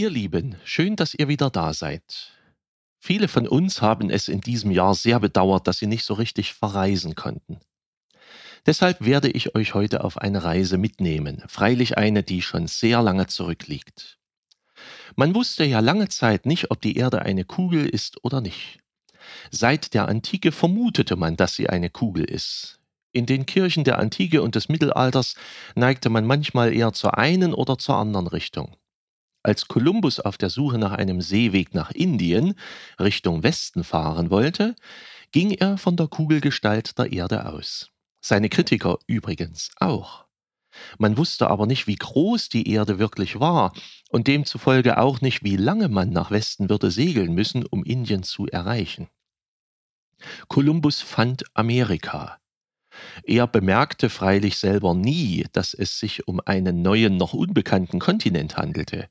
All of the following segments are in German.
Ihr Lieben, schön, dass ihr wieder da seid. Viele von uns haben es in diesem Jahr sehr bedauert, dass sie nicht so richtig verreisen konnten. Deshalb werde ich euch heute auf eine Reise mitnehmen, freilich eine, die schon sehr lange zurückliegt. Man wusste ja lange Zeit nicht, ob die Erde eine Kugel ist oder nicht. Seit der Antike vermutete man, dass sie eine Kugel ist. In den Kirchen der Antike und des Mittelalters neigte man manchmal eher zur einen oder zur anderen Richtung. Als Kolumbus auf der Suche nach einem Seeweg nach Indien Richtung Westen fahren wollte, ging er von der Kugelgestalt der Erde aus. Seine Kritiker übrigens auch. Man wusste aber nicht, wie groß die Erde wirklich war und demzufolge auch nicht, wie lange man nach Westen würde segeln müssen, um Indien zu erreichen. Kolumbus fand Amerika. Er bemerkte freilich selber nie, dass es sich um einen neuen, noch unbekannten Kontinent handelte.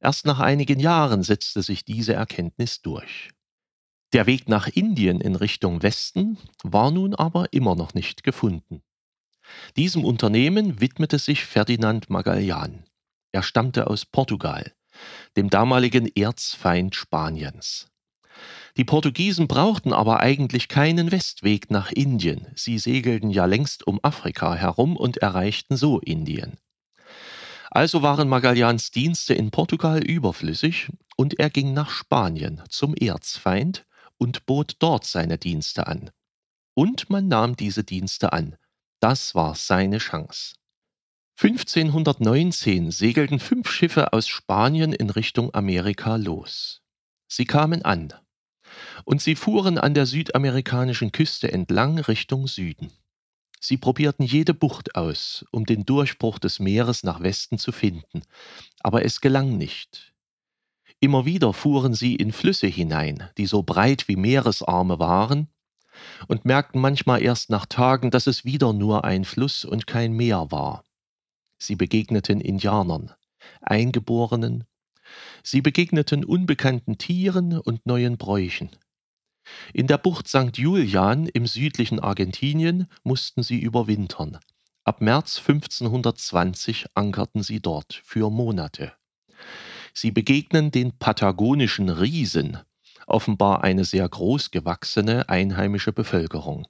Erst nach einigen Jahren setzte sich diese Erkenntnis durch. Der Weg nach Indien in Richtung Westen war nun aber immer noch nicht gefunden. Diesem Unternehmen widmete sich Ferdinand Magellan. Er stammte aus Portugal, dem damaligen Erzfeind Spaniens. Die Portugiesen brauchten aber eigentlich keinen Westweg nach Indien, sie segelten ja längst um Afrika herum und erreichten so Indien. Also waren Magallans Dienste in Portugal überflüssig und er ging nach Spanien zum Erzfeind und bot dort seine Dienste an. Und man nahm diese Dienste an. Das war seine Chance. 1519 segelten fünf Schiffe aus Spanien in Richtung Amerika los. Sie kamen an und sie fuhren an der südamerikanischen Küste entlang Richtung Süden. Sie probierten jede Bucht aus, um den Durchbruch des Meeres nach Westen zu finden, aber es gelang nicht. Immer wieder fuhren sie in Flüsse hinein, die so breit wie Meeresarme waren, und merkten manchmal erst nach Tagen, dass es wieder nur ein Fluss und kein Meer war. Sie begegneten Indianern, Eingeborenen, sie begegneten unbekannten Tieren und neuen Bräuchen. In der Bucht St. Julian im südlichen Argentinien mussten sie überwintern. Ab März 1520 ankerten sie dort für Monate. Sie begegnen den patagonischen Riesen, offenbar eine sehr großgewachsene einheimische Bevölkerung.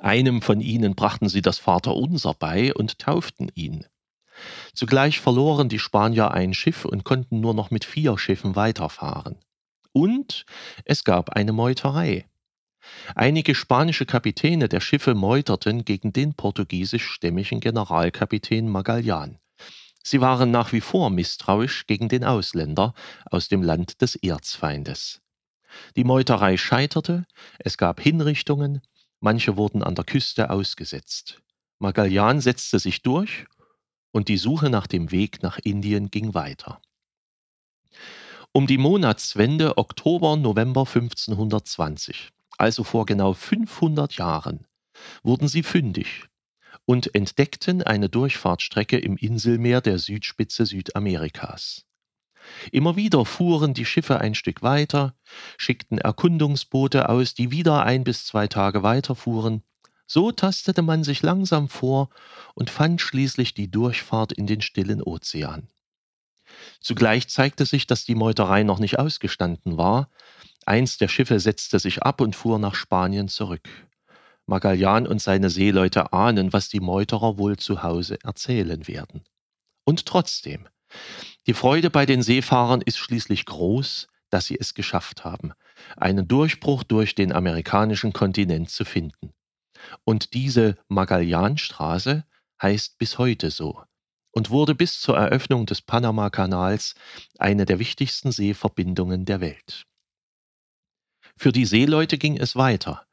Einem von ihnen brachten sie das Vaterunser bei und tauften ihn. Zugleich verloren die Spanier ein Schiff und konnten nur noch mit vier Schiffen weiterfahren. Und es gab eine Meuterei. Einige spanische Kapitäne der Schiffe meuterten gegen den portugiesischstämmigen Generalkapitän Magallan. Sie waren nach wie vor misstrauisch gegen den Ausländer aus dem Land des Erzfeindes. Die Meuterei scheiterte, es gab Hinrichtungen, manche wurden an der Küste ausgesetzt. Magallan setzte sich durch und die Suche nach dem Weg nach Indien ging weiter. Um die Monatswende Oktober, November 1520, also vor genau 500 Jahren, wurden sie fündig und entdeckten eine Durchfahrtsstrecke im Inselmeer der Südspitze Südamerikas. Immer wieder fuhren die Schiffe ein Stück weiter, schickten Erkundungsboote aus, die wieder ein bis zwei Tage weiterfuhren. So tastete man sich langsam vor und fand schließlich die Durchfahrt in den stillen Ozean. Zugleich zeigte sich, dass die Meuterei noch nicht ausgestanden war. Eins der Schiffe setzte sich ab und fuhr nach Spanien zurück. Magallan und seine Seeleute ahnen, was die Meuterer wohl zu Hause erzählen werden. Und trotzdem, die Freude bei den Seefahrern ist schließlich groß, dass sie es geschafft haben, einen Durchbruch durch den amerikanischen Kontinent zu finden. Und diese Magellanstraße heißt bis heute so und wurde bis zur Eröffnung des Panama-Kanals eine der wichtigsten Seeverbindungen der Welt. Für die Seeleute ging es weiter.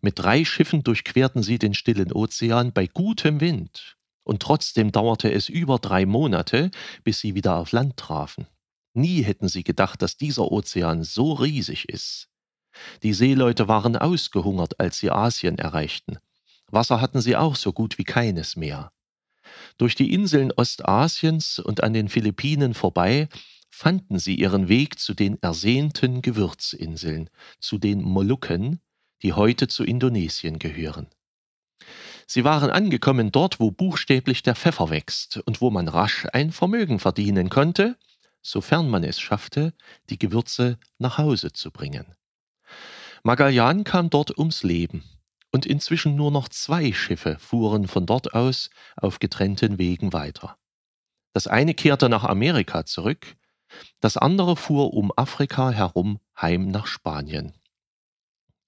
Mit drei Schiffen durchquerten sie den stillen Ozean bei gutem Wind, und trotzdem dauerte es über drei Monate, bis sie wieder auf Land trafen. Nie hätten sie gedacht, dass dieser Ozean so riesig ist. Die Seeleute waren ausgehungert, als sie Asien erreichten. Wasser hatten sie auch so gut wie keines mehr. Durch die Inseln Ostasiens und an den Philippinen vorbei fanden sie ihren Weg zu den ersehnten Gewürzinseln, zu den Molukken, die heute zu Indonesien gehören. Sie waren angekommen dort, wo buchstäblich der Pfeffer wächst und wo man rasch ein Vermögen verdienen konnte, sofern man es schaffte, die Gewürze nach Hause zu bringen. Magallan kam dort ums Leben und inzwischen nur noch zwei Schiffe fuhren von dort aus auf getrennten Wegen weiter. Das eine kehrte nach Amerika zurück, das andere fuhr um Afrika herum heim nach Spanien.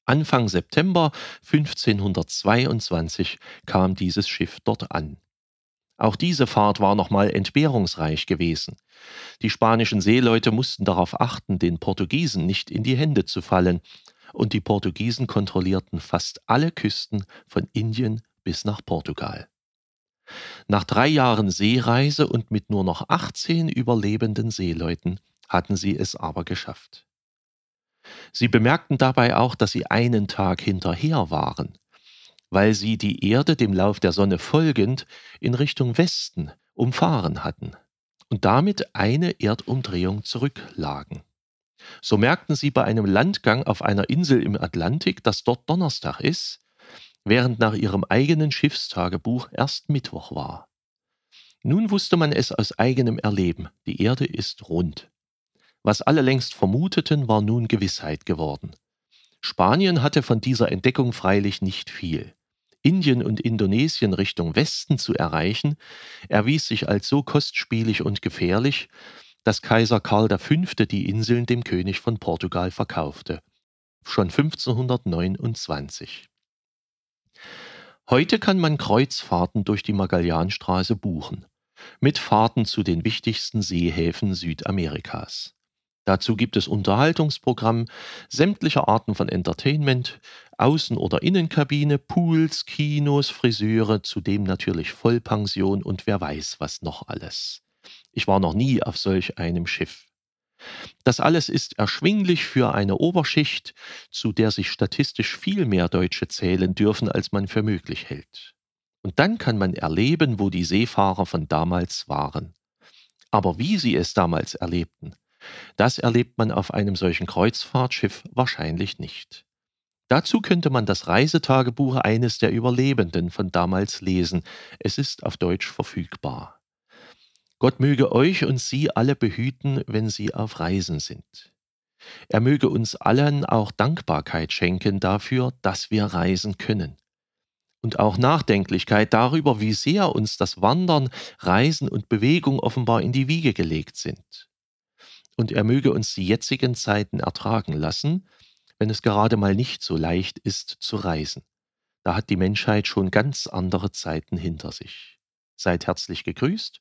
Anfang September 1522 kam dieses Schiff dort an. Auch diese Fahrt war nochmal entbehrungsreich gewesen. Die spanischen Seeleute mussten darauf achten, den Portugiesen nicht in die Hände zu fallen, und die Portugiesen kontrollierten fast alle Küsten von Indien bis nach Portugal. Nach drei Jahren Seereise und mit nur noch 18 überlebenden Seeleuten hatten sie es aber geschafft. Sie bemerkten dabei auch, dass sie einen Tag hinterher waren, weil sie die Erde dem Lauf der Sonne folgend in Richtung Westen umfahren hatten und damit eine Erdumdrehung zurücklagen. So merkten sie bei einem Landgang auf einer Insel im Atlantik, dass dort Donnerstag ist, während nach ihrem eigenen Schiffstagebuch erst Mittwoch war. Nun wusste man es aus eigenem Erleben, die Erde ist rund. Was alle längst vermuteten, war nun Gewissheit geworden. Spanien hatte von dieser Entdeckung freilich nicht viel. Indien und Indonesien Richtung Westen zu erreichen, erwies sich als so kostspielig und gefährlich, dass Kaiser Karl V. die Inseln dem König von Portugal verkaufte, schon 1529. Heute kann man Kreuzfahrten durch die Magellanstraße buchen, mit Fahrten zu den wichtigsten Seehäfen Südamerikas. Dazu gibt es Unterhaltungsprogramm, sämtliche Arten von Entertainment, Außen- oder Innenkabine, Pools, Kinos, Friseure, zudem natürlich Vollpension und wer weiß was noch alles. Ich war noch nie auf solch einem Schiff. Das alles ist erschwinglich für eine Oberschicht, zu der sich statistisch viel mehr Deutsche zählen dürfen, als man für möglich hält. Und dann kann man erleben, wo die Seefahrer von damals waren. Aber wie sie es damals erlebten, das erlebt man auf einem solchen Kreuzfahrtschiff wahrscheinlich nicht. Dazu könnte man das Reisetagebuch eines der Überlebenden von damals lesen. Es ist auf Deutsch verfügbar. Gott möge euch und sie alle behüten, wenn sie auf Reisen sind. Er möge uns allen auch Dankbarkeit schenken dafür, dass wir reisen können. Und auch Nachdenklichkeit darüber, wie sehr uns das Wandern, Reisen und Bewegung offenbar in die Wiege gelegt sind. Und er möge uns die jetzigen Zeiten ertragen lassen, wenn es gerade mal nicht so leicht ist zu reisen. Da hat die Menschheit schon ganz andere Zeiten hinter sich. Seid herzlich gegrüßt